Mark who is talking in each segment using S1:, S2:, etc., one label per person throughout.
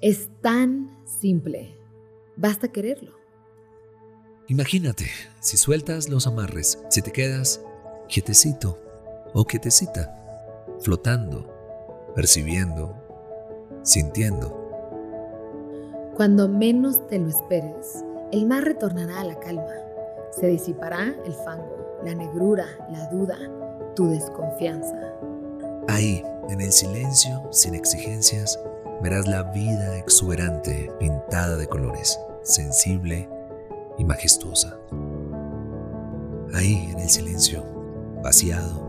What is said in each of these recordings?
S1: Es tan simple. Basta quererlo.
S2: Imagínate, si sueltas los amarres, si te quedas quietecito o quietecita, flotando, percibiendo, sintiendo.
S1: Cuando menos te lo esperes, el mar retornará a la calma. Se disipará el fango, la negrura, la duda, tu desconfianza.
S2: Ahí, en el silencio, sin exigencias, verás la vida exuberante, pintada de colores, sensible y majestuosa. Ahí, en el silencio, vaciado,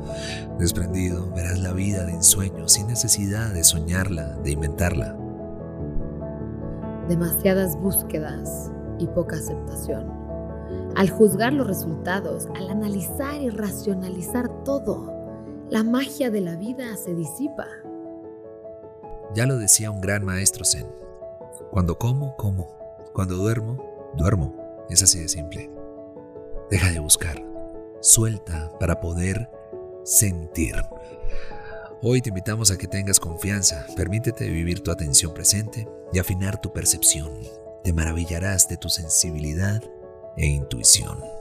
S2: desprendido, verás la vida de ensueño, sin necesidad de soñarla, de inventarla.
S1: Demasiadas búsquedas y poca aceptación. Al juzgar los resultados, al analizar y racionalizar todo, la magia de la vida se disipa.
S2: Ya lo decía un gran maestro Zen. Cuando como, como. Cuando duermo, duermo. Es así de simple. Deja de buscar. Suelta para poder sentir. Hoy te invitamos a que tengas confianza. Permítete vivir tu atención presente y afinar tu percepción. Te maravillarás de tu sensibilidad e intuición.